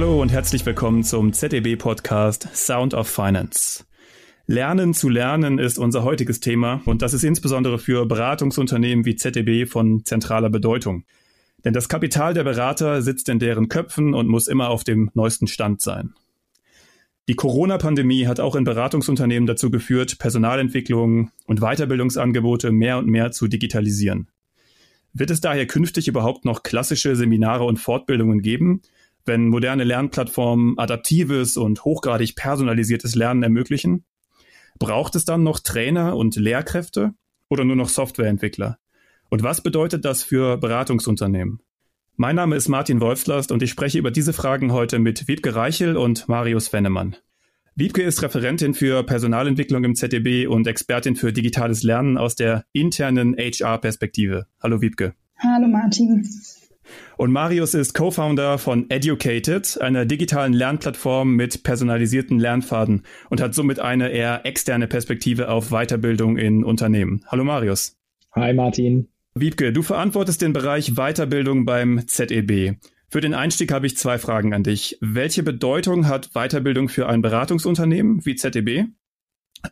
Hallo und herzlich willkommen zum ZDB-Podcast Sound of Finance. Lernen zu lernen ist unser heutiges Thema und das ist insbesondere für Beratungsunternehmen wie ZDB von zentraler Bedeutung. Denn das Kapital der Berater sitzt in deren Köpfen und muss immer auf dem neuesten Stand sein. Die Corona-Pandemie hat auch in Beratungsunternehmen dazu geführt, Personalentwicklung und Weiterbildungsangebote mehr und mehr zu digitalisieren. Wird es daher künftig überhaupt noch klassische Seminare und Fortbildungen geben, wenn moderne Lernplattformen adaptives und hochgradig personalisiertes Lernen ermöglichen? Braucht es dann noch Trainer und Lehrkräfte oder nur noch Softwareentwickler? Und was bedeutet das für Beratungsunternehmen? Mein Name ist Martin Wolfslast und ich spreche über diese Fragen heute mit Wiebke Reichel und Marius Wennemann. Wiebke ist Referentin für Personalentwicklung im ZDB und Expertin für digitales Lernen aus der internen HR-Perspektive. Hallo Wiebke. Hallo Martin. Und Marius ist Co-Founder von Educated, einer digitalen Lernplattform mit personalisierten Lernpfaden und hat somit eine eher externe Perspektive auf Weiterbildung in Unternehmen. Hallo Marius. Hi Martin. Wiebke, du verantwortest den Bereich Weiterbildung beim ZEB. Für den Einstieg habe ich zwei Fragen an dich. Welche Bedeutung hat Weiterbildung für ein Beratungsunternehmen wie ZDB?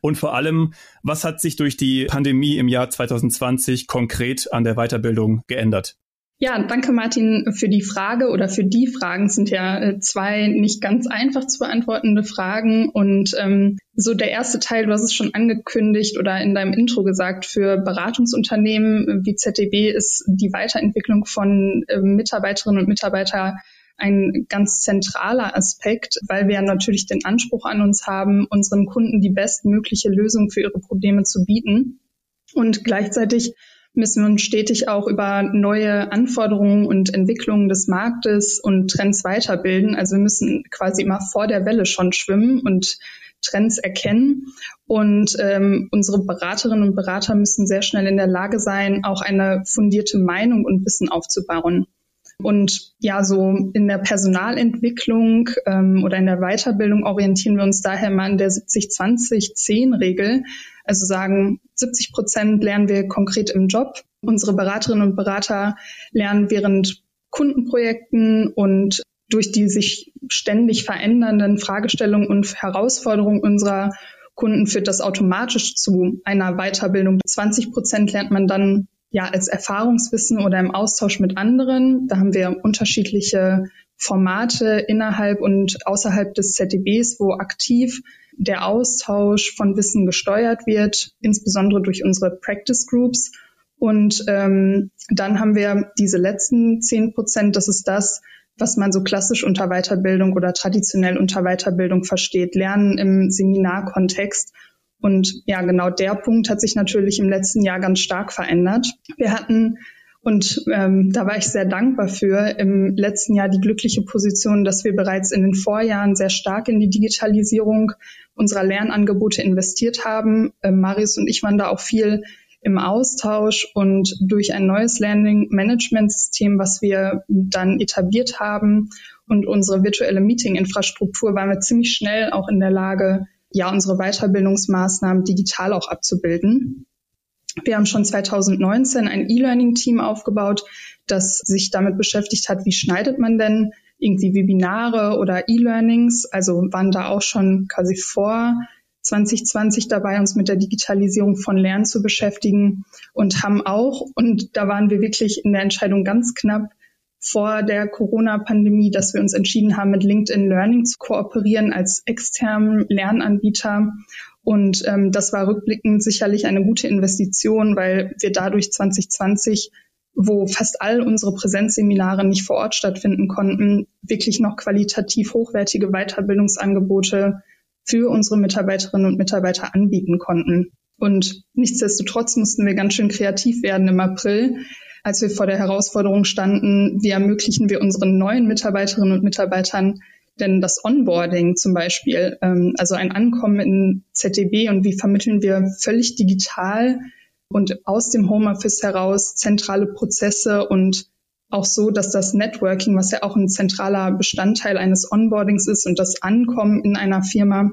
Und vor allem, was hat sich durch die Pandemie im Jahr 2020 konkret an der Weiterbildung geändert? Ja, danke Martin für die Frage oder für die Fragen es sind ja äh, zwei nicht ganz einfach zu beantwortende Fragen und ähm, so der erste Teil, du hast es schon angekündigt oder in deinem Intro gesagt, für Beratungsunternehmen wie ZDB ist die Weiterentwicklung von äh, Mitarbeiterinnen und Mitarbeitern ein ganz zentraler Aspekt, weil wir natürlich den Anspruch an uns haben, unseren Kunden die bestmögliche Lösung für ihre Probleme zu bieten. Und gleichzeitig müssen wir uns stetig auch über neue Anforderungen und Entwicklungen des Marktes und Trends weiterbilden. Also wir müssen quasi immer vor der Welle schon schwimmen und Trends erkennen. Und ähm, unsere Beraterinnen und Berater müssen sehr schnell in der Lage sein, auch eine fundierte Meinung und Wissen aufzubauen. Und ja, so in der Personalentwicklung ähm, oder in der Weiterbildung orientieren wir uns daher mal an der 70-20-10-Regel. Also sagen, 70 Prozent lernen wir konkret im Job. Unsere Beraterinnen und Berater lernen während Kundenprojekten und durch die sich ständig verändernden Fragestellungen und Herausforderungen unserer Kunden führt das automatisch zu einer Weiterbildung. 20 Prozent lernt man dann ja als Erfahrungswissen oder im Austausch mit anderen. Da haben wir unterschiedliche Formate innerhalb und außerhalb des ZDBs, wo aktiv der Austausch von Wissen gesteuert wird, insbesondere durch unsere Practice Groups. Und ähm, dann haben wir diese letzten zehn Prozent, das ist das, was man so klassisch unter Weiterbildung oder traditionell unter Weiterbildung versteht, Lernen im Seminarkontext. Und ja, genau der Punkt hat sich natürlich im letzten Jahr ganz stark verändert. Wir hatten und ähm, da war ich sehr dankbar für im letzten Jahr die glückliche Position, dass wir bereits in den Vorjahren sehr stark in die Digitalisierung unserer Lernangebote investiert haben. Ähm, Marius und ich waren da auch viel im Austausch und durch ein neues Learning Management System, was wir dann etabliert haben und unsere virtuelle Meeting-Infrastruktur, waren wir ziemlich schnell auch in der Lage, ja, unsere Weiterbildungsmaßnahmen digital auch abzubilden. Wir haben schon 2019 ein E-Learning-Team aufgebaut, das sich damit beschäftigt hat, wie schneidet man denn irgendwie Webinare oder E-Learnings. Also waren da auch schon quasi vor 2020 dabei, uns mit der Digitalisierung von Lernen zu beschäftigen und haben auch, und da waren wir wirklich in der Entscheidung ganz knapp, vor der Corona-Pandemie, dass wir uns entschieden haben, mit LinkedIn Learning zu kooperieren als externen Lernanbieter und ähm, das war rückblickend sicherlich eine gute Investition, weil wir dadurch 2020 wo fast all unsere Präsenzseminare nicht vor Ort stattfinden konnten, wirklich noch qualitativ hochwertige Weiterbildungsangebote für unsere Mitarbeiterinnen und Mitarbeiter anbieten konnten. Und nichtsdestotrotz mussten wir ganz schön kreativ werden im April, als wir vor der Herausforderung standen, wie ermöglichen wir unseren neuen Mitarbeiterinnen und Mitarbeitern denn das Onboarding zum Beispiel, ähm, also ein Ankommen in ZDB und wie vermitteln wir völlig digital und aus dem Homeoffice heraus zentrale Prozesse und auch so, dass das Networking, was ja auch ein zentraler Bestandteil eines Onboardings ist und das Ankommen in einer Firma,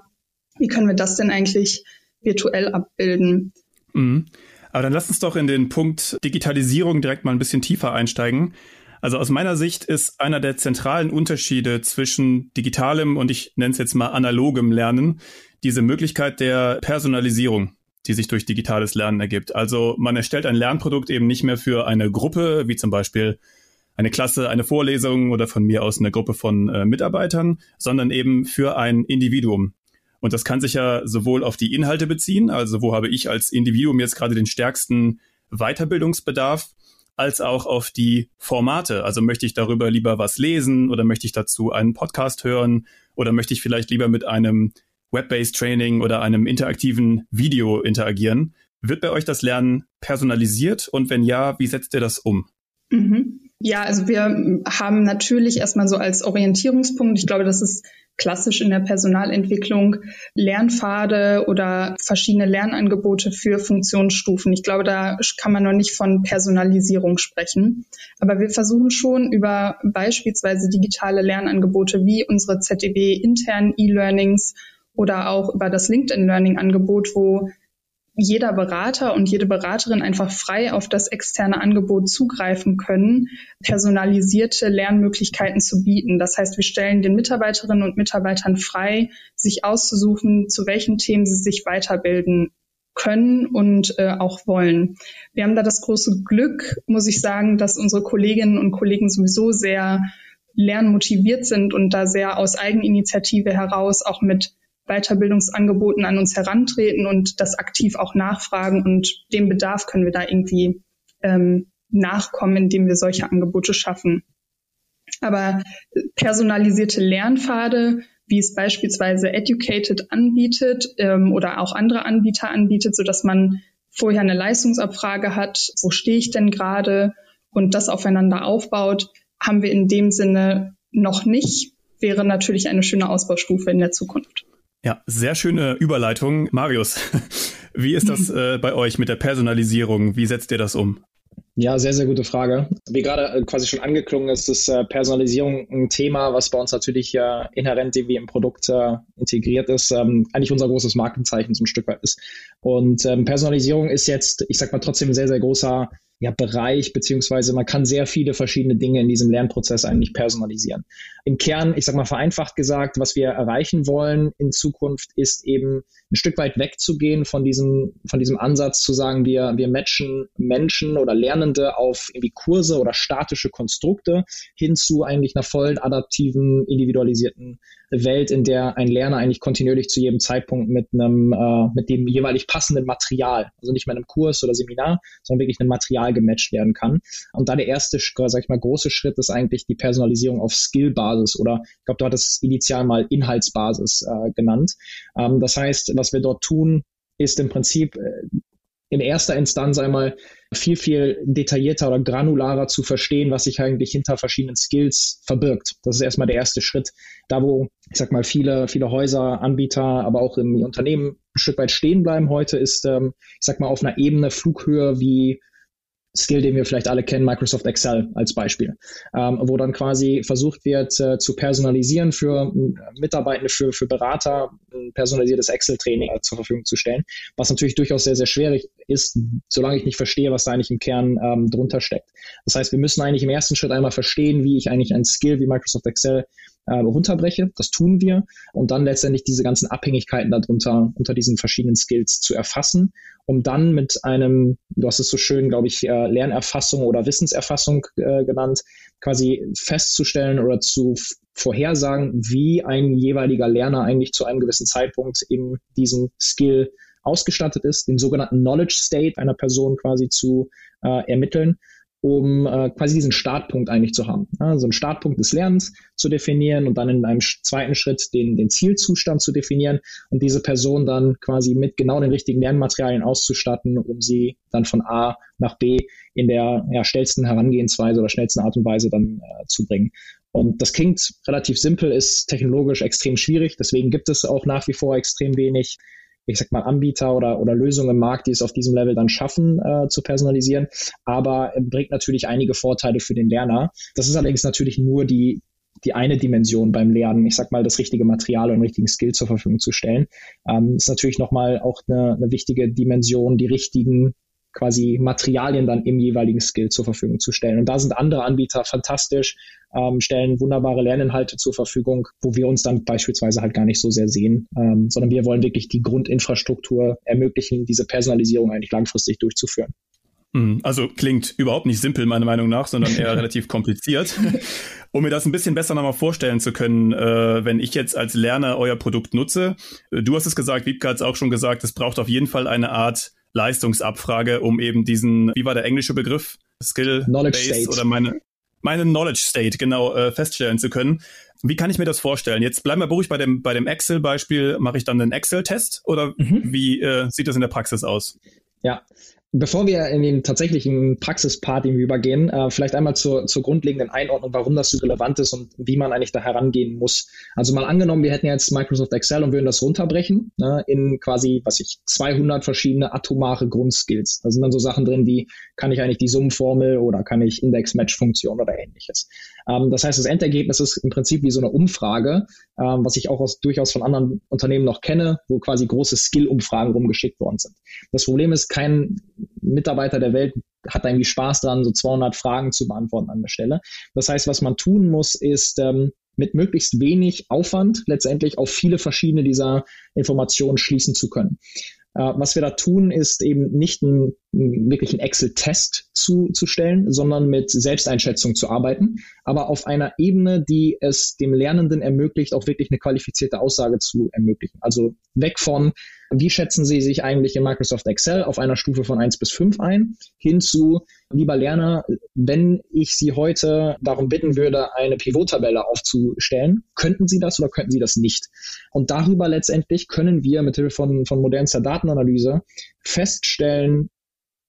wie können wir das denn eigentlich virtuell abbilden? Mhm. Aber dann lass uns doch in den Punkt Digitalisierung direkt mal ein bisschen tiefer einsteigen. Also aus meiner Sicht ist einer der zentralen Unterschiede zwischen digitalem und ich nenne es jetzt mal analogem Lernen diese Möglichkeit der Personalisierung die sich durch digitales Lernen ergibt. Also man erstellt ein Lernprodukt eben nicht mehr für eine Gruppe, wie zum Beispiel eine Klasse, eine Vorlesung oder von mir aus eine Gruppe von äh, Mitarbeitern, sondern eben für ein Individuum. Und das kann sich ja sowohl auf die Inhalte beziehen, also wo habe ich als Individuum jetzt gerade den stärksten Weiterbildungsbedarf, als auch auf die Formate. Also möchte ich darüber lieber was lesen oder möchte ich dazu einen Podcast hören oder möchte ich vielleicht lieber mit einem Web-based Training oder einem interaktiven Video interagieren? Wird bei euch das Lernen personalisiert und wenn ja, wie setzt ihr das um? Mhm. Ja, also wir haben natürlich erstmal so als Orientierungspunkt, ich glaube, das ist klassisch in der Personalentwicklung, Lernpfade oder verschiedene Lernangebote für Funktionsstufen. Ich glaube, da kann man noch nicht von Personalisierung sprechen. Aber wir versuchen schon über beispielsweise digitale Lernangebote wie unsere ZDB internen E-Learnings oder auch über das LinkedIn Learning Angebot, wo jeder Berater und jede Beraterin einfach frei auf das externe Angebot zugreifen können, personalisierte Lernmöglichkeiten zu bieten. Das heißt, wir stellen den Mitarbeiterinnen und Mitarbeitern frei, sich auszusuchen, zu welchen Themen sie sich weiterbilden können und äh, auch wollen. Wir haben da das große Glück, muss ich sagen, dass unsere Kolleginnen und Kollegen sowieso sehr lernmotiviert sind und da sehr aus Eigeninitiative heraus auch mit Weiterbildungsangeboten an uns herantreten und das aktiv auch nachfragen. Und dem Bedarf können wir da irgendwie ähm, nachkommen, indem wir solche Angebote schaffen. Aber personalisierte Lernpfade, wie es beispielsweise Educated anbietet ähm, oder auch andere Anbieter anbietet, so dass man vorher eine Leistungsabfrage hat, wo stehe ich denn gerade und das aufeinander aufbaut, haben wir in dem Sinne noch nicht, wäre natürlich eine schöne Ausbaustufe in der Zukunft. Ja, sehr schöne Überleitung. Marius, wie ist das äh, bei euch mit der Personalisierung? Wie setzt ihr das um? Ja, sehr, sehr gute Frage. Wie gerade äh, quasi schon angeklungen ist, ist äh, Personalisierung ein Thema, was bei uns natürlich äh, inhärent irgendwie im Produkt äh, integriert ist, ähm, eigentlich unser großes Markenzeichen zum Stück weit ist. Und ähm, Personalisierung ist jetzt, ich sag mal, trotzdem ein sehr, sehr großer ja, Bereich, beziehungsweise man kann sehr viele verschiedene Dinge in diesem Lernprozess eigentlich personalisieren. Im Kern, ich sag mal vereinfacht gesagt, was wir erreichen wollen in Zukunft, ist eben ein Stück weit wegzugehen von diesem, von diesem Ansatz zu sagen, wir, wir matchen Menschen oder Lernende auf irgendwie Kurse oder statische Konstrukte hin zu eigentlich einer vollen adaptiven, individualisierten Welt, in der ein Lerner eigentlich kontinuierlich zu jedem Zeitpunkt mit einem, äh, mit dem jeweilig passenden Material, also nicht mehr einem Kurs oder Seminar, sondern wirklich einem Material gematcht werden kann. Und da der erste, sag ich mal, große Schritt ist eigentlich die Personalisierung auf Skill-Basis oder ich glaube, du hattest es initial mal Inhaltsbasis äh, genannt. Ähm, das heißt, was wir dort tun, ist im Prinzip äh, in erster Instanz einmal viel, viel detaillierter oder granularer zu verstehen, was sich eigentlich hinter verschiedenen Skills verbirgt. Das ist erstmal der erste Schritt. Da, wo, ich sag mal, viele, viele Häuser, Anbieter, aber auch im Unternehmen ein Stück weit stehen bleiben heute, ist, ähm, ich sag mal, auf einer Ebene Flughöhe wie Skill, den wir vielleicht alle kennen, Microsoft Excel als Beispiel, ähm, wo dann quasi versucht wird äh, zu personalisieren für äh, Mitarbeitende, für, für Berater, ein personalisiertes Excel-Training äh, zur Verfügung zu stellen, was natürlich durchaus sehr, sehr schwierig ist, solange ich nicht verstehe, was da eigentlich im Kern ähm, drunter steckt. Das heißt, wir müssen eigentlich im ersten Schritt einmal verstehen, wie ich eigentlich ein Skill wie Microsoft Excel äh, runterbreche. Das tun wir. Und dann letztendlich diese ganzen Abhängigkeiten darunter, unter diesen verschiedenen Skills zu erfassen, um dann mit einem, du hast es so schön, glaube ich, äh, Lernerfassung oder Wissenserfassung äh, genannt, quasi festzustellen oder zu vorhersagen, wie ein jeweiliger Lerner eigentlich zu einem gewissen Zeitpunkt in diesem Skill ausgestattet ist, den sogenannten Knowledge State einer Person quasi zu äh, ermitteln um äh, quasi diesen Startpunkt eigentlich zu haben. Ja, so einen Startpunkt des Lernens zu definieren und dann in einem zweiten Schritt den, den Zielzustand zu definieren und diese Person dann quasi mit genau den richtigen Lernmaterialien auszustatten, um sie dann von A nach B in der ja, schnellsten Herangehensweise oder schnellsten Art und Weise dann äh, zu bringen. Und das klingt relativ simpel, ist technologisch extrem schwierig. Deswegen gibt es auch nach wie vor extrem wenig ich sag mal, Anbieter oder, oder Lösungen im Markt, die es auf diesem Level dann schaffen, äh, zu personalisieren, aber bringt natürlich einige Vorteile für den Lerner. Das ist allerdings natürlich nur die, die eine Dimension beim Lernen, ich sag mal, das richtige Material und richtigen Skill zur Verfügung zu stellen. Ähm, ist natürlich nochmal auch eine, eine wichtige Dimension, die richtigen quasi Materialien dann im jeweiligen Skill zur Verfügung zu stellen. Und da sind andere Anbieter fantastisch, ähm, stellen wunderbare Lerninhalte zur Verfügung, wo wir uns dann beispielsweise halt gar nicht so sehr sehen, ähm, sondern wir wollen wirklich die Grundinfrastruktur ermöglichen, diese Personalisierung eigentlich langfristig durchzuführen. Hm, also klingt überhaupt nicht simpel, meiner Meinung nach, sondern eher relativ kompliziert. Um mir das ein bisschen besser nochmal vorstellen zu können, äh, wenn ich jetzt als Lerner euer Produkt nutze. Äh, du hast es gesagt, Wiebke hat es auch schon gesagt, es braucht auf jeden Fall eine Art Leistungsabfrage, um eben diesen, wie war der englische Begriff? Skill Knowledge Base oder meine, meine Knowledge State genau äh, feststellen zu können. Wie kann ich mir das vorstellen? Jetzt bleiben wir beruhigt bei dem, bei dem Excel-Beispiel. Mache ich dann einen Excel-Test oder mhm. wie äh, sieht das in der Praxis aus? Ja, Bevor wir in den tatsächlichen Praxispart übergehen, äh, vielleicht einmal zur, zur grundlegenden Einordnung, warum das so relevant ist und wie man eigentlich da herangehen muss. Also mal angenommen, wir hätten jetzt Microsoft Excel und würden das runterbrechen ne, in quasi, was ich, 200 verschiedene atomare Grundskills. Da sind dann so Sachen drin wie, kann ich eigentlich die Summenformel oder kann ich Index-Match-Funktion oder ähnliches. Ähm, das heißt, das Endergebnis ist im Prinzip wie so eine Umfrage, ähm, was ich auch aus, durchaus von anderen Unternehmen noch kenne, wo quasi große Skill-Umfragen rumgeschickt worden sind. Das Problem ist, kein Mitarbeiter der Welt hat irgendwie Spaß dran, so 200 Fragen zu beantworten an der Stelle. Das heißt, was man tun muss, ist ähm, mit möglichst wenig Aufwand letztendlich auf viele verschiedene dieser Informationen schließen zu können. Äh, was wir da tun, ist eben nicht einen, wirklich einen Excel-Test zu, zu stellen, sondern mit Selbsteinschätzung zu arbeiten, aber auf einer Ebene, die es dem Lernenden ermöglicht, auch wirklich eine qualifizierte Aussage zu ermöglichen. Also weg von, wie schätzen Sie sich eigentlich in Microsoft Excel auf einer Stufe von 1 bis 5 ein, hin zu, lieber Lerner, wenn ich Sie heute darum bitten würde, eine Pivot-Tabelle aufzustellen, könnten Sie das oder könnten Sie das nicht? Und darüber letztendlich können wir mit Hilfe von, von modernster Datenanalyse feststellen,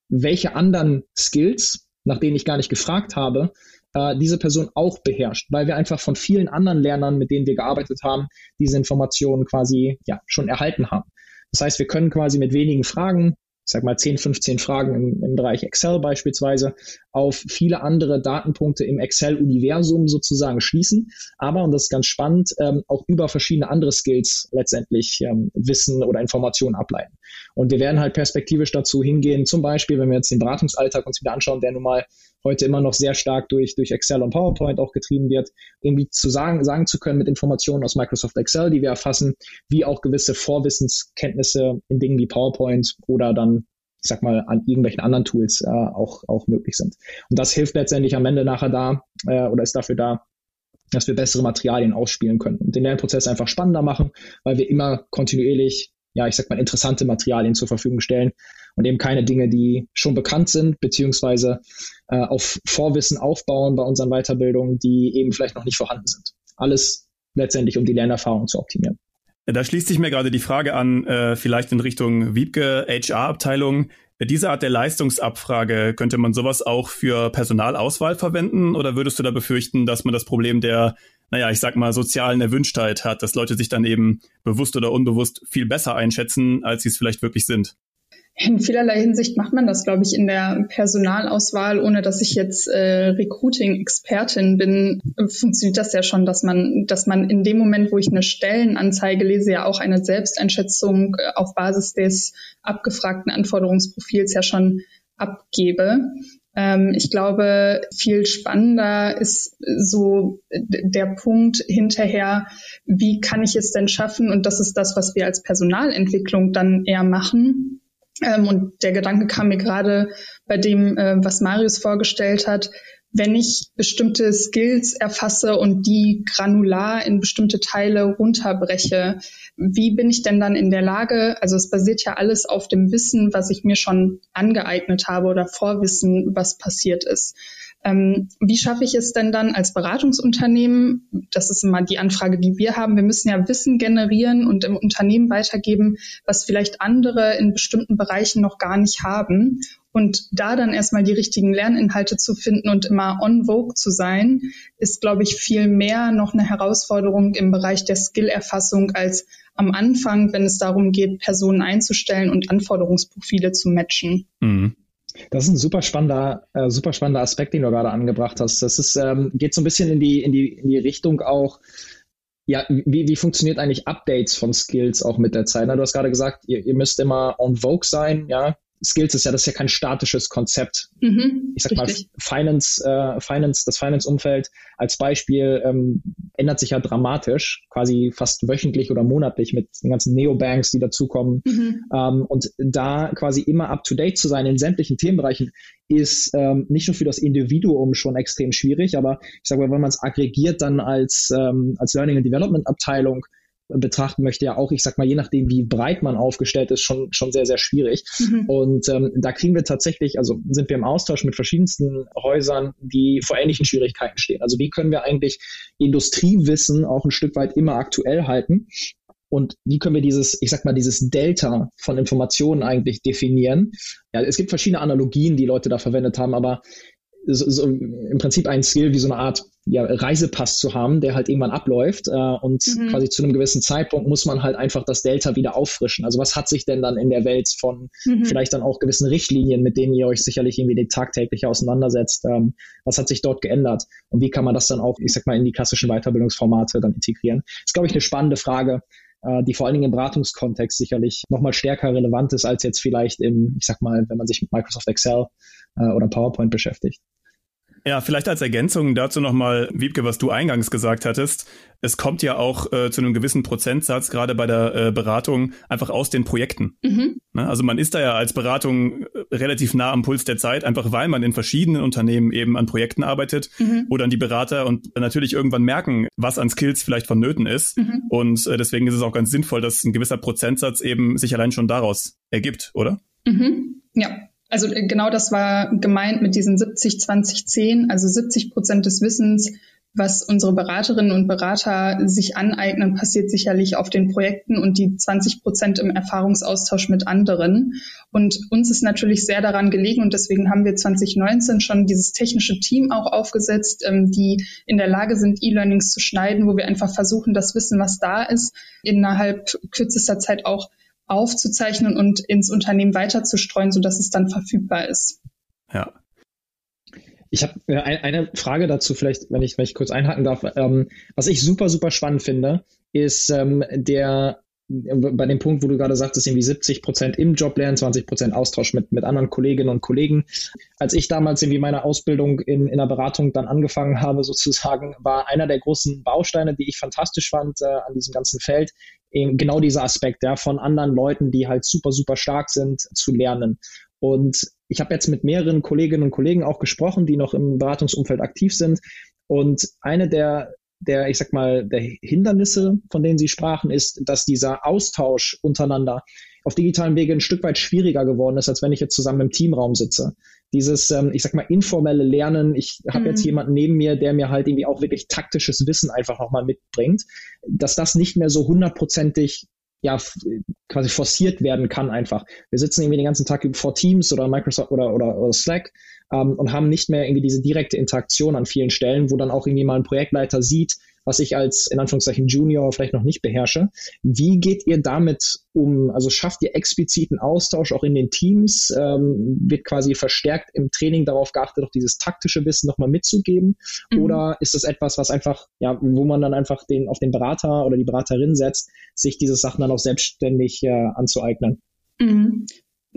welche anderen Skills, nach denen ich gar nicht gefragt habe, äh, diese Person auch beherrscht, weil wir einfach von vielen anderen Lernern, mit denen wir gearbeitet haben, diese Informationen quasi ja schon erhalten haben. Das heißt, wir können quasi mit wenigen Fragen ich sag mal 10, 15 Fragen im, im Bereich Excel beispielsweise, auf viele andere Datenpunkte im Excel-Universum sozusagen schließen. Aber, und das ist ganz spannend, ähm, auch über verschiedene andere Skills letztendlich ähm, Wissen oder Informationen ableiten. Und wir werden halt perspektivisch dazu hingehen, zum Beispiel, wenn wir jetzt den Beratungsalltag uns wieder anschauen, der nun mal heute immer noch sehr stark durch, durch Excel und PowerPoint auch getrieben wird, irgendwie zu sagen, sagen zu können mit Informationen aus Microsoft Excel, die wir erfassen, wie auch gewisse Vorwissenskenntnisse in Dingen wie PowerPoint oder dann ich sag mal, an irgendwelchen anderen Tools äh, auch, auch möglich sind. Und das hilft letztendlich am Ende nachher da äh, oder ist dafür da, dass wir bessere Materialien ausspielen können und den Lernprozess einfach spannender machen, weil wir immer kontinuierlich, ja, ich sag mal, interessante Materialien zur Verfügung stellen und eben keine Dinge, die schon bekannt sind, beziehungsweise äh, auf Vorwissen aufbauen bei unseren Weiterbildungen, die eben vielleicht noch nicht vorhanden sind. Alles letztendlich, um die Lernerfahrung zu optimieren. Da schließt sich mir gerade die Frage an, äh, vielleicht in Richtung Wiebke HR-Abteilung. Diese Art der Leistungsabfrage, könnte man sowas auch für Personalauswahl verwenden oder würdest du da befürchten, dass man das Problem der, naja, ich sag mal, sozialen Erwünschtheit hat, dass Leute sich dann eben bewusst oder unbewusst viel besser einschätzen, als sie es vielleicht wirklich sind? In vielerlei Hinsicht macht man das, glaube ich, in der Personalauswahl, ohne dass ich jetzt äh, Recruiting-Expertin bin, funktioniert das ja schon, dass man, dass man in dem Moment, wo ich eine Stellenanzeige lese, ja auch eine Selbsteinschätzung äh, auf Basis des abgefragten Anforderungsprofils ja schon abgebe. Ähm, ich glaube, viel spannender ist so der Punkt hinterher, wie kann ich es denn schaffen? Und das ist das, was wir als Personalentwicklung dann eher machen ähm, und der Gedanke kam mir gerade bei dem, äh, was Marius vorgestellt hat, wenn ich bestimmte Skills erfasse und die granular in bestimmte Teile runterbreche, wie bin ich denn dann in der Lage, also es basiert ja alles auf dem Wissen, was ich mir schon angeeignet habe oder Vorwissen, was passiert ist. Ähm, wie schaffe ich es denn dann als Beratungsunternehmen? Das ist immer die Anfrage, die wir haben. Wir müssen ja Wissen generieren und im Unternehmen weitergeben, was vielleicht andere in bestimmten Bereichen noch gar nicht haben. Und da dann erstmal die richtigen Lerninhalte zu finden und immer on vogue zu sein, ist, glaube ich, viel mehr noch eine Herausforderung im Bereich der Skillerfassung als am Anfang, wenn es darum geht, Personen einzustellen und Anforderungsprofile zu matchen. Mhm. Das ist ein super spannender, äh, super spannender Aspekt, den du gerade angebracht hast. Das ist, ähm, geht so ein bisschen in die, in die, in die Richtung auch, ja, wie, wie funktioniert eigentlich Updates von Skills auch mit der Zeit? Na, du hast gerade gesagt, ihr, ihr müsst immer on Vogue sein, ja. Skills ist ja, das ist ja kein statisches Konzept. Mhm, ich sag richtig. mal, Finance, äh, Finance, das Finance-Umfeld als Beispiel ähm, ändert sich ja dramatisch, quasi fast wöchentlich oder monatlich mit den ganzen Neobanks, die dazukommen. Mhm. Ähm, und da quasi immer up to date zu sein in sämtlichen Themenbereichen ist ähm, nicht nur für das Individuum schon extrem schwierig, aber ich sage mal, wenn man es aggregiert dann als, ähm, als Learning and Development Abteilung betrachten möchte, ja auch, ich sag mal, je nachdem, wie breit man aufgestellt ist, schon, schon sehr, sehr schwierig. Mhm. Und ähm, da kriegen wir tatsächlich, also sind wir im Austausch mit verschiedensten Häusern, die vor ähnlichen Schwierigkeiten stehen. Also wie können wir eigentlich Industriewissen auch ein Stück weit immer aktuell halten? Und wie können wir dieses, ich sag mal, dieses Delta von Informationen eigentlich definieren? Ja, es gibt verschiedene Analogien, die Leute da verwendet haben, aber so, so im Prinzip ein Skill wie so eine Art ja, Reisepass zu haben, der halt irgendwann abläuft äh, und mhm. quasi zu einem gewissen Zeitpunkt muss man halt einfach das Delta wieder auffrischen. Also was hat sich denn dann in der Welt von mhm. vielleicht dann auch gewissen Richtlinien, mit denen ihr euch sicherlich irgendwie tagtäglich auseinandersetzt, ähm, was hat sich dort geändert und wie kann man das dann auch, ich sag mal, in die klassischen Weiterbildungsformate dann integrieren? Das ist, glaube ich, eine spannende Frage, äh, die vor allen Dingen im Beratungskontext sicherlich nochmal stärker relevant ist als jetzt vielleicht im, ich sag mal, wenn man sich mit Microsoft Excel äh, oder PowerPoint beschäftigt. Ja, vielleicht als Ergänzung dazu nochmal, Wiebke, was du eingangs gesagt hattest. Es kommt ja auch äh, zu einem gewissen Prozentsatz, gerade bei der äh, Beratung, einfach aus den Projekten. Mhm. Ne? Also man ist da ja als Beratung äh, relativ nah am Puls der Zeit, einfach weil man in verschiedenen Unternehmen eben an Projekten arbeitet, mhm. wo dann die Berater und natürlich irgendwann merken, was an Skills vielleicht vonnöten ist. Mhm. Und äh, deswegen ist es auch ganz sinnvoll, dass ein gewisser Prozentsatz eben sich allein schon daraus ergibt, oder? Mhm. Ja, also äh, genau das war gemeint mit diesen 70, 20, 10, also 70 Prozent des Wissens, was unsere Beraterinnen und Berater sich aneignen, passiert sicherlich auf den Projekten und die 20 Prozent im Erfahrungsaustausch mit anderen. Und uns ist natürlich sehr daran gelegen und deswegen haben wir 2019 schon dieses technische Team auch aufgesetzt, ähm, die in der Lage sind, E-Learnings zu schneiden, wo wir einfach versuchen, das Wissen, was da ist, innerhalb kürzester Zeit auch aufzuzeichnen und ins Unternehmen weiterzustreuen, sodass es dann verfügbar ist. Ja. Ich habe äh, eine Frage dazu, vielleicht, wenn ich, wenn ich kurz einhaken darf. Ähm, was ich super, super spannend finde, ist ähm, der bei dem Punkt, wo du gerade sagtest, irgendwie 70 Prozent im Job lernen, 20 Prozent Austausch mit, mit anderen Kolleginnen und Kollegen. Als ich damals irgendwie meine Ausbildung in, in der Beratung dann angefangen habe, sozusagen, war einer der großen Bausteine, die ich fantastisch fand äh, an diesem ganzen Feld, eben genau dieser Aspekt, ja, von anderen Leuten, die halt super, super stark sind, zu lernen. Und ich habe jetzt mit mehreren Kolleginnen und Kollegen auch gesprochen, die noch im Beratungsumfeld aktiv sind. Und eine der der, ich sag mal, der Hindernisse, von denen Sie sprachen, ist, dass dieser Austausch untereinander auf digitalen Wege ein Stück weit schwieriger geworden ist, als wenn ich jetzt zusammen im Teamraum sitze. Dieses, ähm, ich sag mal, informelle Lernen, ich habe mhm. jetzt jemanden neben mir, der mir halt irgendwie auch wirklich taktisches Wissen einfach nochmal mitbringt, dass das nicht mehr so hundertprozentig ja, quasi forciert werden kann einfach. Wir sitzen irgendwie den ganzen Tag vor Teams oder Microsoft oder, oder, oder Slack ähm, und haben nicht mehr irgendwie diese direkte Interaktion an vielen Stellen, wo dann auch irgendwie mal ein Projektleiter sieht, was ich als in Anführungszeichen Junior vielleicht noch nicht beherrsche. Wie geht ihr damit um? Also schafft ihr expliziten Austausch auch in den Teams? Ähm, wird quasi verstärkt im Training darauf geachtet, auch dieses taktische Wissen nochmal mitzugeben? Mhm. Oder ist das etwas, was einfach, ja, wo man dann einfach den auf den Berater oder die Beraterin setzt, sich diese Sachen dann auch selbstständig äh, anzueignen? Mhm.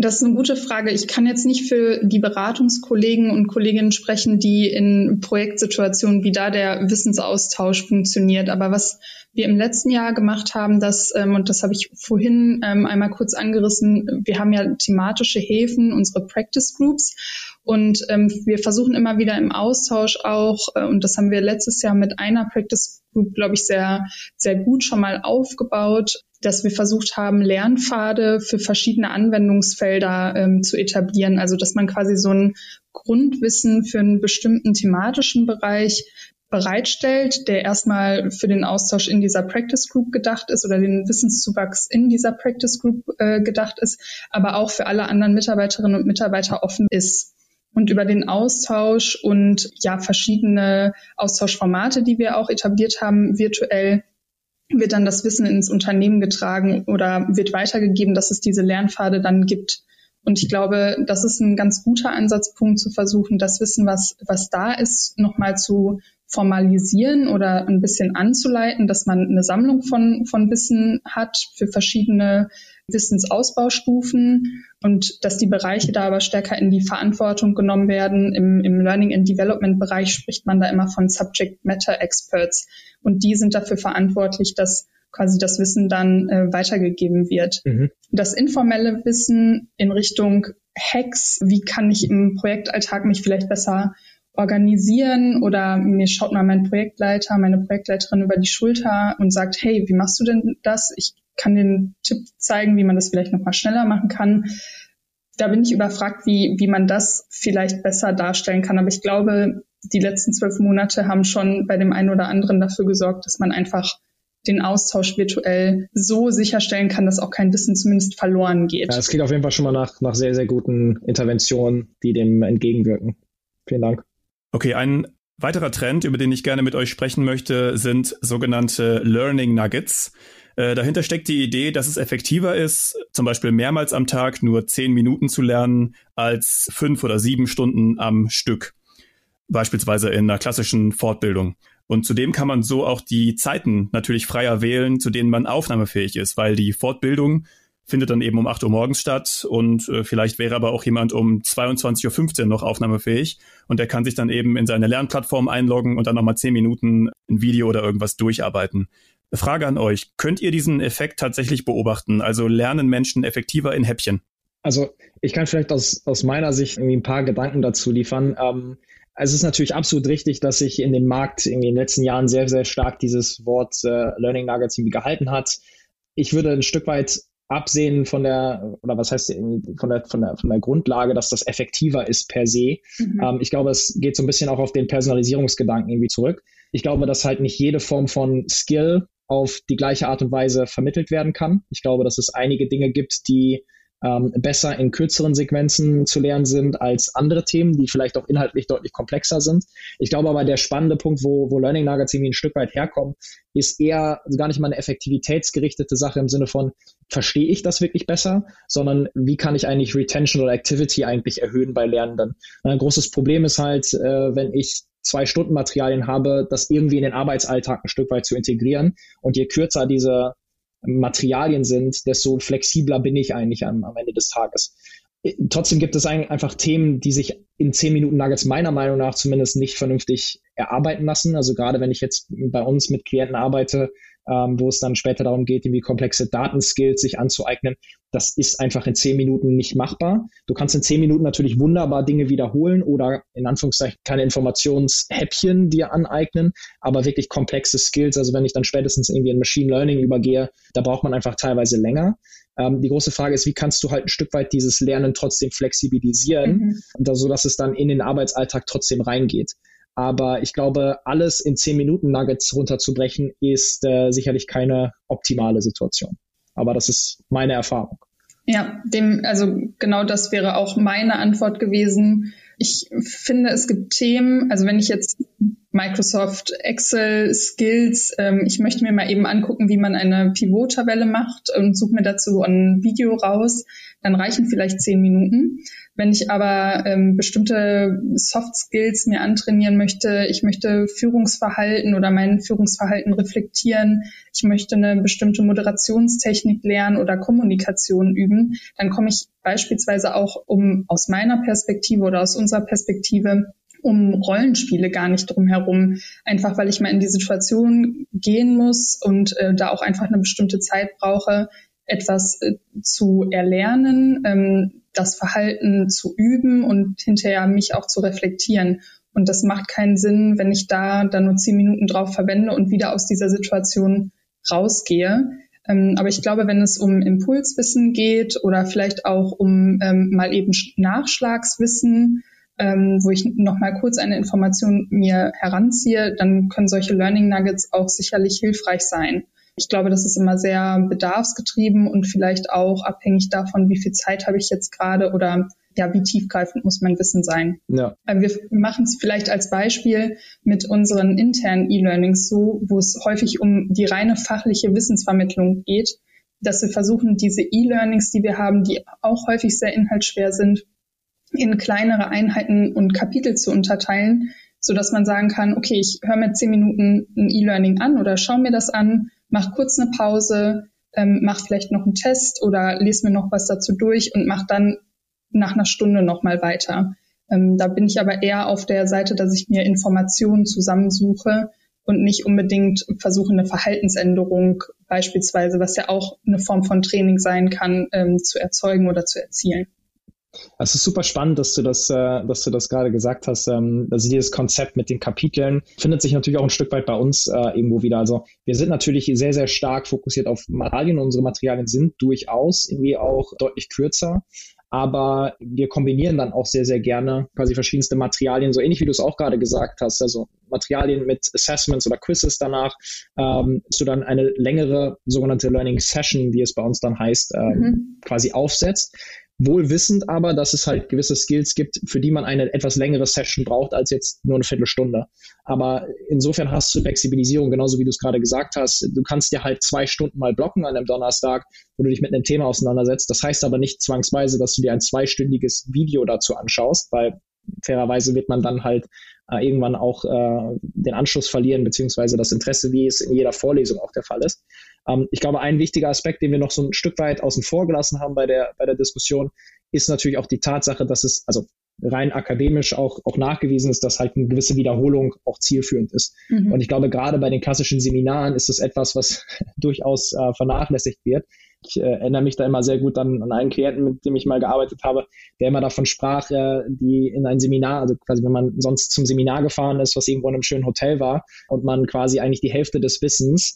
Das ist eine gute Frage. Ich kann jetzt nicht für die Beratungskollegen und Kolleginnen sprechen, die in Projektsituationen, wie da der Wissensaustausch funktioniert. Aber was wir im letzten Jahr gemacht haben, das, ähm, und das habe ich vorhin ähm, einmal kurz angerissen, wir haben ja thematische Häfen, unsere Practice Groups. Und ähm, wir versuchen immer wieder im Austausch auch, äh, und das haben wir letztes Jahr mit einer Practice Group, glaube ich, sehr, sehr gut schon mal aufgebaut, dass wir versucht haben, Lernpfade für verschiedene Anwendungsfelder ähm, zu etablieren. Also dass man quasi so ein Grundwissen für einen bestimmten thematischen Bereich bereitstellt, der erstmal für den Austausch in dieser Practice Group gedacht ist oder den Wissenszuwachs in dieser Practice Group äh, gedacht ist, aber auch für alle anderen Mitarbeiterinnen und Mitarbeiter offen ist. Und über den Austausch und ja verschiedene Austauschformate, die wir auch etabliert haben, virtuell wird dann das Wissen ins Unternehmen getragen oder wird weitergegeben, dass es diese Lernpfade dann gibt. Und ich glaube, das ist ein ganz guter Ansatzpunkt zu versuchen, das Wissen, was, was da ist, nochmal zu formalisieren oder ein bisschen anzuleiten, dass man eine Sammlung von, von Wissen hat für verschiedene Wissensausbaustufen und dass die Bereiche da aber stärker in die Verantwortung genommen werden. Im, im Learning and Development Bereich spricht man da immer von Subject Matter Experts und die sind dafür verantwortlich, dass quasi das Wissen dann äh, weitergegeben wird. Mhm. Das informelle Wissen in Richtung Hacks, wie kann ich im Projektalltag mich vielleicht besser organisieren oder mir schaut mal mein Projektleiter, meine Projektleiterin über die Schulter und sagt, hey, wie machst du denn das? Ich kann den Tipp zeigen, wie man das vielleicht noch mal schneller machen kann. Da bin ich überfragt, wie, wie man das vielleicht besser darstellen kann. Aber ich glaube, die letzten zwölf Monate haben schon bei dem einen oder anderen dafür gesorgt, dass man einfach den Austausch virtuell so sicherstellen kann, dass auch kein Wissen zumindest verloren geht. Ja, es klingt auf jeden Fall schon mal nach, nach sehr, sehr guten Interventionen, die dem entgegenwirken. Vielen Dank. Okay, ein weiterer Trend, über den ich gerne mit euch sprechen möchte, sind sogenannte Learning Nuggets. Äh, dahinter steckt die Idee, dass es effektiver ist, zum Beispiel mehrmals am Tag nur zehn Minuten zu lernen, als fünf oder sieben Stunden am Stück. Beispielsweise in einer klassischen Fortbildung. Und zudem kann man so auch die Zeiten natürlich freier wählen, zu denen man aufnahmefähig ist, weil die Fortbildung findet dann eben um 8 Uhr morgens statt und äh, vielleicht wäre aber auch jemand um 22.15 Uhr noch aufnahmefähig und der kann sich dann eben in seine Lernplattform einloggen und dann nochmal 10 Minuten ein Video oder irgendwas durcharbeiten. Frage an euch, könnt ihr diesen Effekt tatsächlich beobachten? Also lernen Menschen effektiver in Häppchen? Also ich kann vielleicht aus, aus meiner Sicht irgendwie ein paar Gedanken dazu liefern. Ähm, es ist natürlich absolut richtig, dass sich in dem Markt in den letzten Jahren sehr, sehr stark dieses Wort äh, Learning Nuggets irgendwie gehalten hat. Ich würde ein Stück weit absehen von der, oder was heißt von der, von der, von der Grundlage, dass das effektiver ist per se. Mhm. Ähm, ich glaube, es geht so ein bisschen auch auf den Personalisierungsgedanken irgendwie zurück. Ich glaube, dass halt nicht jede Form von Skill auf die gleiche Art und Weise vermittelt werden kann. Ich glaube, dass es einige Dinge gibt, die ähm, besser in kürzeren Sequenzen zu lernen sind als andere Themen, die vielleicht auch inhaltlich deutlich komplexer sind. Ich glaube aber, der spannende Punkt, wo, wo Learning Nuggets irgendwie ein Stück weit herkommen, ist eher gar nicht mal eine effektivitätsgerichtete Sache im Sinne von, verstehe ich das wirklich besser, sondern wie kann ich eigentlich Retention oder Activity eigentlich erhöhen bei Lernenden. Ein großes Problem ist halt, äh, wenn ich zwei Stunden Materialien habe, das irgendwie in den Arbeitsalltag ein Stück weit zu integrieren. Und je kürzer diese Materialien sind, desto flexibler bin ich eigentlich am, am Ende des Tages. Äh, trotzdem gibt es einfach Themen, die sich in zehn Minuten Nuggets meiner Meinung nach zumindest nicht vernünftig erarbeiten lassen. Also gerade wenn ich jetzt bei uns mit Klienten arbeite, ähm, wo es dann später darum geht, irgendwie komplexe Datenskills sich anzueignen. Das ist einfach in zehn Minuten nicht machbar. Du kannst in zehn Minuten natürlich wunderbar Dinge wiederholen oder in Anführungszeichen keine Informationshäppchen dir aneignen, aber wirklich komplexe Skills. Also wenn ich dann spätestens irgendwie in Machine Learning übergehe, da braucht man einfach teilweise länger. Ähm, die große Frage ist, wie kannst du halt ein Stück weit dieses Lernen trotzdem flexibilisieren, mhm. da, so dass es dann in den Arbeitsalltag trotzdem reingeht. Aber ich glaube, alles in 10 Minuten Nuggets runterzubrechen, ist äh, sicherlich keine optimale Situation. Aber das ist meine Erfahrung. Ja, dem, also genau das wäre auch meine Antwort gewesen. Ich finde, es gibt Themen, also wenn ich jetzt Microsoft Excel Skills, ähm, ich möchte mir mal eben angucken, wie man eine Pivot-Tabelle macht und suche mir dazu ein Video raus, dann reichen vielleicht zehn Minuten. Wenn ich aber ähm, bestimmte Soft Skills mir antrainieren möchte, ich möchte Führungsverhalten oder mein Führungsverhalten reflektieren, ich möchte eine bestimmte Moderationstechnik lernen oder Kommunikation üben, dann komme ich beispielsweise auch um aus meiner Perspektive oder aus unserer Perspektive um Rollenspiele gar nicht drum herum, einfach weil ich mal in die Situation gehen muss und äh, da auch einfach eine bestimmte Zeit brauche, etwas äh, zu erlernen, ähm, das Verhalten zu üben und hinterher mich auch zu reflektieren. Und das macht keinen Sinn, wenn ich da dann nur zehn Minuten drauf verwende und wieder aus dieser Situation rausgehe. Ähm, aber ich glaube, wenn es um Impulswissen geht oder vielleicht auch um ähm, mal eben Nachschlagswissen, ähm, wo ich noch mal kurz eine Information mir heranziehe, dann können solche Learning Nuggets auch sicherlich hilfreich sein. Ich glaube, das ist immer sehr bedarfsgetrieben und vielleicht auch abhängig davon, wie viel Zeit habe ich jetzt gerade oder ja, wie tiefgreifend muss mein Wissen sein. Ja. Äh, wir machen es vielleicht als Beispiel mit unseren internen E-Learnings so, wo es häufig um die reine fachliche Wissensvermittlung geht, dass wir versuchen, diese E-Learnings, die wir haben, die auch häufig sehr inhaltsschwer sind, in kleinere Einheiten und Kapitel zu unterteilen, so dass man sagen kann, okay, ich höre mir zehn Minuten ein E-Learning an oder schaue mir das an, mach kurz eine Pause, ähm, mach vielleicht noch einen Test oder lese mir noch was dazu durch und mach dann nach einer Stunde nochmal weiter. Ähm, da bin ich aber eher auf der Seite, dass ich mir Informationen zusammensuche und nicht unbedingt versuche, eine Verhaltensänderung beispielsweise, was ja auch eine Form von Training sein kann, ähm, zu erzeugen oder zu erzielen. Es ist super spannend, dass du das, äh, dass du das gerade gesagt hast. Ähm, also dieses Konzept mit den Kapiteln findet sich natürlich auch ein Stück weit bei uns äh, irgendwo wieder. Also wir sind natürlich sehr, sehr stark fokussiert auf Materialien. Unsere Materialien sind durchaus irgendwie auch deutlich kürzer aber wir kombinieren dann auch sehr, sehr gerne quasi verschiedenste Materialien, so ähnlich wie du es auch gerade gesagt hast, also Materialien mit Assessments oder Quizzes danach, ähm, dass du dann eine längere sogenannte Learning Session, wie es bei uns dann heißt, ähm, mhm. quasi aufsetzt. Wohl wissend aber, dass es halt gewisse Skills gibt, für die man eine etwas längere Session braucht als jetzt nur eine Viertelstunde. Aber insofern hast du Flexibilisierung, genauso wie du es gerade gesagt hast. Du kannst dir halt zwei Stunden mal blocken an einem Donnerstag, wo du dich mit einem Thema auseinandersetzt. Das heißt aber nicht zwangsweise, dass du dir ein zweistündiges Video dazu anschaust, weil fairerweise wird man dann halt äh, irgendwann auch äh, den Anschluss verlieren, beziehungsweise das Interesse, wie es in jeder Vorlesung auch der Fall ist. Ähm, ich glaube, ein wichtiger Aspekt, den wir noch so ein Stück weit außen vor gelassen haben bei der, bei der Diskussion, ist natürlich auch die Tatsache, dass es, also rein akademisch auch, auch nachgewiesen ist, dass halt eine gewisse Wiederholung auch zielführend ist. Mhm. Und ich glaube, gerade bei den klassischen Seminaren ist das etwas, was durchaus äh, vernachlässigt wird. Ich äh, erinnere mich da immer sehr gut an, an einen Klienten, mit dem ich mal gearbeitet habe, der immer davon sprach, äh, die in ein Seminar, also quasi wenn man sonst zum Seminar gefahren ist, was irgendwo in einem schönen Hotel war und man quasi eigentlich die Hälfte des Wissens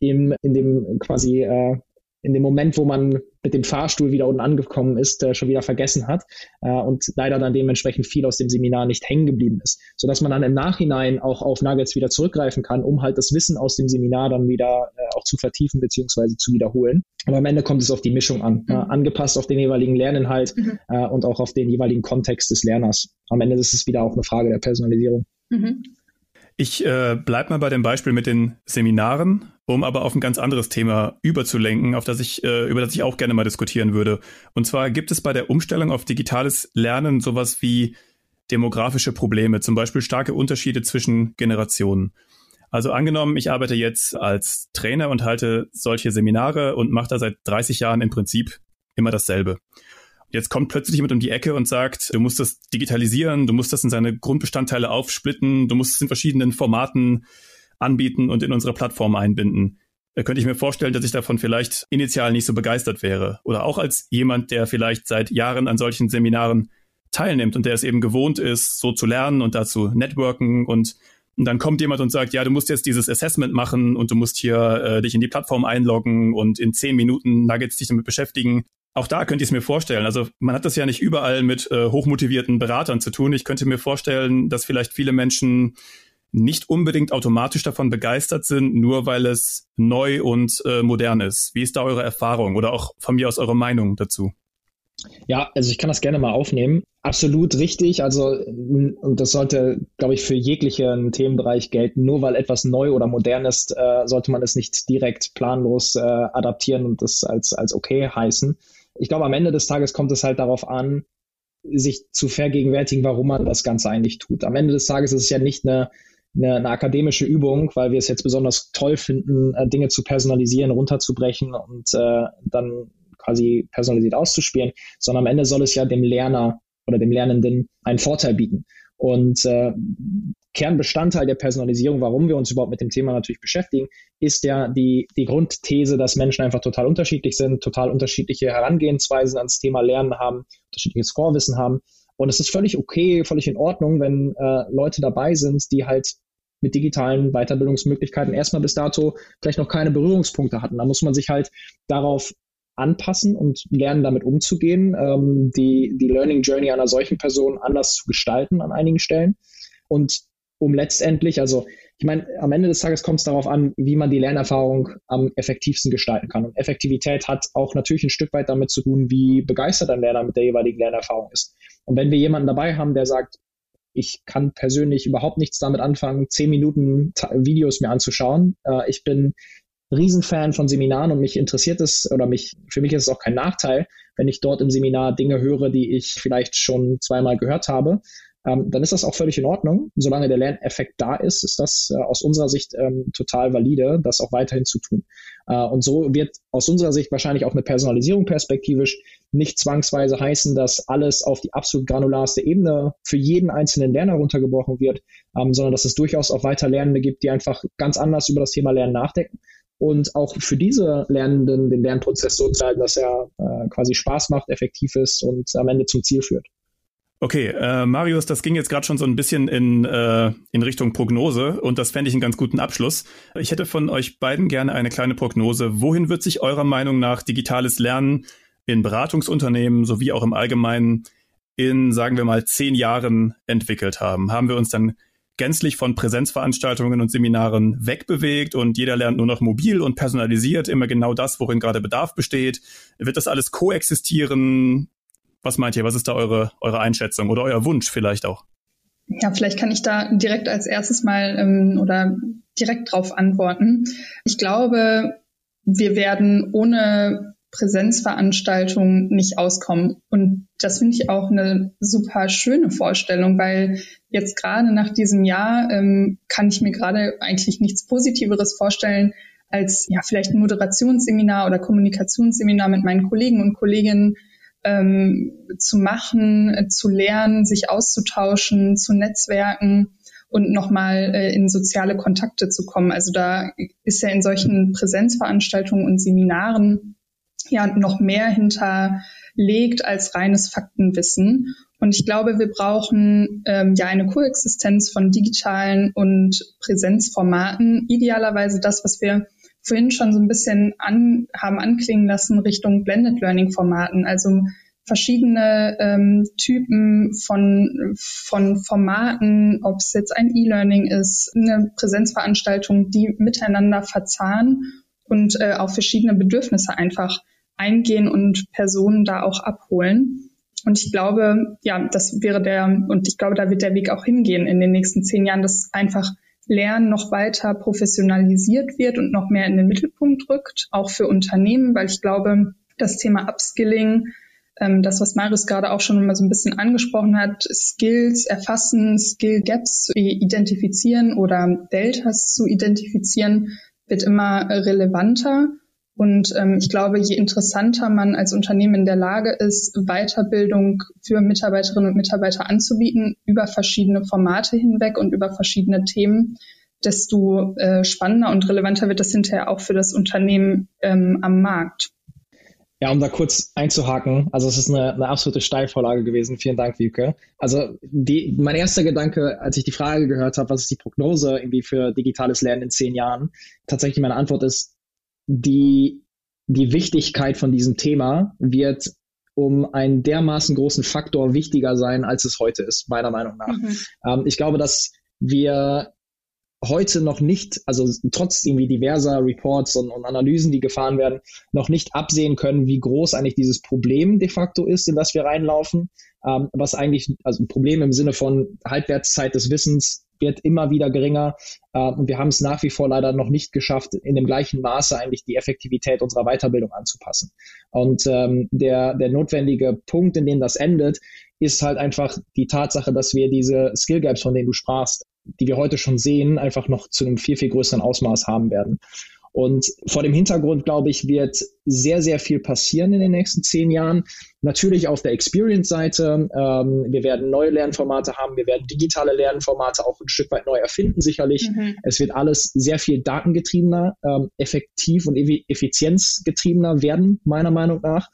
im, in dem quasi äh, in dem Moment, wo man mit dem Fahrstuhl wieder unten angekommen ist, äh, schon wieder vergessen hat äh, und leider dann dementsprechend viel aus dem Seminar nicht hängen geblieben ist, sodass man dann im Nachhinein auch auf Nuggets wieder zurückgreifen kann, um halt das Wissen aus dem Seminar dann wieder äh, auch zu vertiefen beziehungsweise zu wiederholen. Aber am Ende kommt es auf die Mischung an, mhm. angepasst auf den jeweiligen Lerninhalt mhm. Äh, und auch auf den jeweiligen Kontext des Lerners. Am Ende ist es wieder auch eine Frage der Personalisierung. Mhm. Ich äh, bleibe mal bei dem Beispiel mit den Seminaren, um aber auf ein ganz anderes Thema überzulenken, auf das ich, äh, über das ich auch gerne mal diskutieren würde. Und zwar gibt es bei der Umstellung auf digitales Lernen sowas wie demografische Probleme, zum Beispiel starke Unterschiede zwischen Generationen. Also angenommen, ich arbeite jetzt als Trainer und halte solche Seminare und mache da seit 30 Jahren im Prinzip immer dasselbe. Jetzt kommt plötzlich jemand um die Ecke und sagt, du musst das digitalisieren, du musst das in seine Grundbestandteile aufsplitten, du musst es in verschiedenen Formaten anbieten und in unsere Plattform einbinden. Da könnte ich mir vorstellen, dass ich davon vielleicht initial nicht so begeistert wäre. Oder auch als jemand, der vielleicht seit Jahren an solchen Seminaren teilnimmt und der es eben gewohnt ist, so zu lernen und dazu networken und, und dann kommt jemand und sagt, ja, du musst jetzt dieses Assessment machen und du musst hier äh, dich in die Plattform einloggen und in zehn Minuten Nuggets dich damit beschäftigen. Auch da könnte ich es mir vorstellen. Also man hat das ja nicht überall mit äh, hochmotivierten Beratern zu tun. Ich könnte mir vorstellen, dass vielleicht viele Menschen nicht unbedingt automatisch davon begeistert sind, nur weil es neu und äh, modern ist. Wie ist da eure Erfahrung oder auch von mir aus eure Meinung dazu? Ja, also ich kann das gerne mal aufnehmen. Absolut richtig. Also, und das sollte, glaube ich, für jeglichen Themenbereich gelten. Nur weil etwas neu oder modern ist, äh, sollte man es nicht direkt planlos äh, adaptieren und das als, als okay heißen ich glaube, am Ende des Tages kommt es halt darauf an, sich zu vergegenwärtigen, warum man das Ganze eigentlich tut. Am Ende des Tages ist es ja nicht eine, eine, eine akademische Übung, weil wir es jetzt besonders toll finden, äh, Dinge zu personalisieren, runterzubrechen und äh, dann quasi personalisiert auszuspielen, sondern am Ende soll es ja dem Lerner oder dem Lernenden einen Vorteil bieten. Und äh, Kernbestandteil der Personalisierung, warum wir uns überhaupt mit dem Thema natürlich beschäftigen, ist ja die, die Grundthese, dass Menschen einfach total unterschiedlich sind, total unterschiedliche Herangehensweisen ans Thema Lernen haben, unterschiedliches Vorwissen haben. Und es ist völlig okay, völlig in Ordnung, wenn äh, Leute dabei sind, die halt mit digitalen Weiterbildungsmöglichkeiten erstmal bis dato vielleicht noch keine Berührungspunkte hatten. Da muss man sich halt darauf anpassen und lernen, damit umzugehen, ähm, die, die Learning Journey einer solchen Person anders zu gestalten an einigen Stellen. Und um letztendlich, also ich meine, am Ende des Tages kommt es darauf an, wie man die Lernerfahrung am effektivsten gestalten kann. Und Effektivität hat auch natürlich ein Stück weit damit zu tun, wie begeistert ein Lerner mit der jeweiligen Lernerfahrung ist. Und wenn wir jemanden dabei haben, der sagt, ich kann persönlich überhaupt nichts damit anfangen, zehn Minuten Videos mir anzuschauen. Äh, ich bin Riesenfan von Seminaren und mich interessiert es oder mich, für mich ist es auch kein Nachteil, wenn ich dort im Seminar Dinge höre, die ich vielleicht schon zweimal gehört habe ähm, dann ist das auch völlig in Ordnung. Solange der Lerneffekt da ist, ist das äh, aus unserer Sicht ähm, total valide, das auch weiterhin zu tun. Äh, und so wird aus unserer Sicht wahrscheinlich auch eine Personalisierung perspektivisch nicht zwangsweise heißen, dass alles auf die absolut granularste Ebene für jeden einzelnen Lerner runtergebrochen wird, ähm, sondern dass es durchaus auch weiter Lernende gibt, die einfach ganz anders über das Thema Lernen nachdenken und auch für diese Lernenden den Lernprozess so zeigen, dass er äh, quasi Spaß macht, effektiv ist und am Ende zum Ziel führt. Okay, äh, Marius, das ging jetzt gerade schon so ein bisschen in, äh, in Richtung Prognose und das fände ich einen ganz guten Abschluss. Ich hätte von euch beiden gerne eine kleine Prognose. Wohin wird sich eurer Meinung nach digitales Lernen in Beratungsunternehmen sowie auch im Allgemeinen in, sagen wir mal, zehn Jahren entwickelt haben? Haben wir uns dann gänzlich von Präsenzveranstaltungen und Seminaren wegbewegt und jeder lernt nur noch mobil und personalisiert immer genau das, worin gerade Bedarf besteht? Wird das alles koexistieren? Was meint ihr? Was ist da eure, eure Einschätzung oder euer Wunsch vielleicht auch? Ja, vielleicht kann ich da direkt als erstes mal ähm, oder direkt drauf antworten. Ich glaube, wir werden ohne Präsenzveranstaltungen nicht auskommen. Und das finde ich auch eine super schöne Vorstellung, weil jetzt gerade nach diesem Jahr ähm, kann ich mir gerade eigentlich nichts Positiveres vorstellen, als ja vielleicht ein Moderationsseminar oder Kommunikationsseminar mit meinen Kollegen und Kolleginnen ähm, zu machen, äh, zu lernen, sich auszutauschen, zu netzwerken und nochmal äh, in soziale Kontakte zu kommen. Also da ist ja in solchen Präsenzveranstaltungen und Seminaren ja noch mehr hinterlegt als reines Faktenwissen. Und ich glaube, wir brauchen ähm, ja eine Koexistenz von digitalen und Präsenzformaten. Idealerweise das, was wir vorhin schon so ein bisschen an, haben anklingen lassen Richtung Blended Learning Formaten, also verschiedene ähm, Typen von, von Formaten, ob es jetzt ein E-Learning ist, eine Präsenzveranstaltung, die miteinander verzahnen und äh, auf verschiedene Bedürfnisse einfach eingehen und Personen da auch abholen. Und ich glaube, ja, das wäre der, und ich glaube, da wird der Weg auch hingehen in den nächsten zehn Jahren, dass einfach Lernen noch weiter professionalisiert wird und noch mehr in den Mittelpunkt rückt, auch für Unternehmen, weil ich glaube, das Thema Upskilling, ähm, das, was Marius gerade auch schon mal so ein bisschen angesprochen hat, Skills erfassen, Skill Gaps identifizieren oder Deltas zu identifizieren, wird immer relevanter. Und ähm, ich glaube, je interessanter man als Unternehmen in der Lage ist, Weiterbildung für Mitarbeiterinnen und Mitarbeiter anzubieten, über verschiedene Formate hinweg und über verschiedene Themen, desto äh, spannender und relevanter wird das hinterher auch für das Unternehmen ähm, am Markt. Ja, um da kurz einzuhaken, also es ist eine, eine absolute Steilvorlage gewesen. Vielen Dank, Wiebke. Also die, mein erster Gedanke, als ich die Frage gehört habe, was ist die Prognose irgendwie für digitales Lernen in zehn Jahren, tatsächlich meine Antwort ist, die, die Wichtigkeit von diesem Thema wird um einen dermaßen großen Faktor wichtiger sein, als es heute ist, meiner Meinung nach. Mhm. Ähm, ich glaube, dass wir heute noch nicht, also trotz irgendwie diverser Reports und, und, Analysen, die gefahren werden, noch nicht absehen können, wie groß eigentlich dieses Problem de facto ist, in das wir reinlaufen. Ähm, was eigentlich, also ein Problem im Sinne von Halbwertszeit des Wissens wird immer wieder geringer. Äh, und wir haben es nach wie vor leider noch nicht geschafft, in dem gleichen Maße eigentlich die Effektivität unserer Weiterbildung anzupassen. Und ähm, der, der notwendige Punkt, in dem das endet, ist halt einfach die Tatsache, dass wir diese Skill Gaps, von denen du sprachst, die wir heute schon sehen, einfach noch zu einem viel, viel größeren Ausmaß haben werden. Und vor dem Hintergrund, glaube ich, wird sehr, sehr viel passieren in den nächsten zehn Jahren. Natürlich auf der Experience-Seite. Ähm, wir werden neue Lernformate haben. Wir werden digitale Lernformate auch ein Stück weit neu erfinden, sicherlich. Mhm. Es wird alles sehr viel datengetriebener, ähm, effektiv und effizienzgetriebener werden, meiner Meinung nach.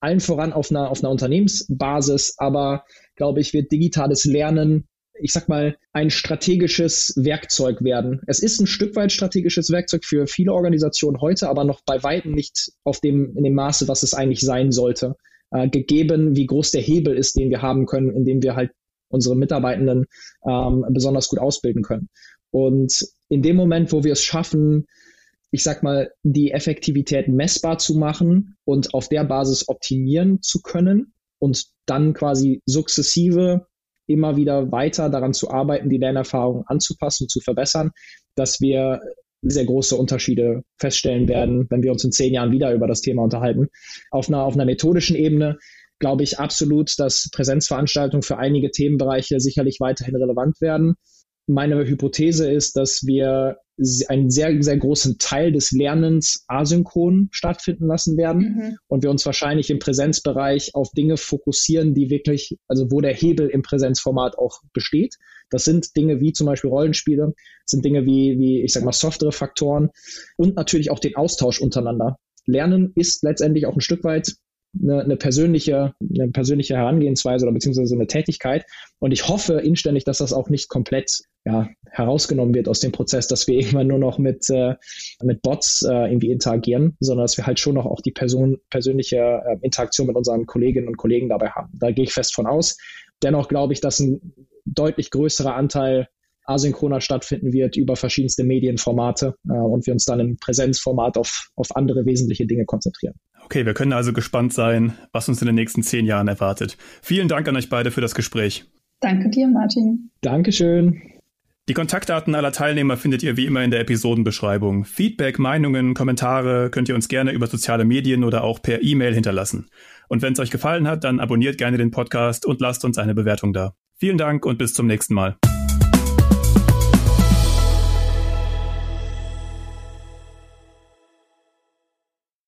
Allen voran auf einer, auf einer Unternehmensbasis. Aber, glaube ich, wird digitales Lernen ich sag mal, ein strategisches Werkzeug werden. Es ist ein Stück weit strategisches Werkzeug für viele Organisationen heute, aber noch bei weitem nicht auf dem, in dem Maße, was es eigentlich sein sollte. Äh, gegeben, wie groß der Hebel ist, den wir haben können, indem wir halt unsere Mitarbeitenden ähm, besonders gut ausbilden können. Und in dem Moment, wo wir es schaffen, ich sag mal, die Effektivität messbar zu machen und auf der Basis optimieren zu können und dann quasi sukzessive immer wieder weiter daran zu arbeiten, die Lernerfahrung anzupassen, zu verbessern, dass wir sehr große Unterschiede feststellen werden, wenn wir uns in zehn Jahren wieder über das Thema unterhalten. Auf einer, auf einer methodischen Ebene glaube ich absolut, dass Präsenzveranstaltungen für einige Themenbereiche sicherlich weiterhin relevant werden. Meine Hypothese ist, dass wir einen sehr, sehr großen Teil des Lernens asynchron stattfinden lassen werden mhm. und wir uns wahrscheinlich im Präsenzbereich auf Dinge fokussieren, die wirklich, also wo der Hebel im Präsenzformat auch besteht. Das sind Dinge wie zum Beispiel Rollenspiele, sind Dinge wie, wie ich sag mal, softere Faktoren und natürlich auch den Austausch untereinander. Lernen ist letztendlich auch ein Stück weit eine, eine, persönliche, eine persönliche Herangehensweise oder beziehungsweise eine Tätigkeit. Und ich hoffe inständig, dass das auch nicht komplett ja, herausgenommen wird aus dem Prozess, dass wir irgendwann nur noch mit, äh, mit Bots äh, irgendwie interagieren, sondern dass wir halt schon noch auch die Person, persönliche äh, Interaktion mit unseren Kolleginnen und Kollegen dabei haben. Da gehe ich fest von aus. Dennoch glaube ich, dass ein deutlich größerer Anteil asynchroner stattfinden wird über verschiedenste Medienformate äh, und wir uns dann im Präsenzformat auf, auf andere wesentliche Dinge konzentrieren. Okay, wir können also gespannt sein, was uns in den nächsten zehn Jahren erwartet. Vielen Dank an euch beide für das Gespräch. Danke dir, Martin. Dankeschön. Die Kontaktdaten aller Teilnehmer findet ihr wie immer in der Episodenbeschreibung. Feedback, Meinungen, Kommentare könnt ihr uns gerne über soziale Medien oder auch per E-Mail hinterlassen. Und wenn es euch gefallen hat, dann abonniert gerne den Podcast und lasst uns eine Bewertung da. Vielen Dank und bis zum nächsten Mal.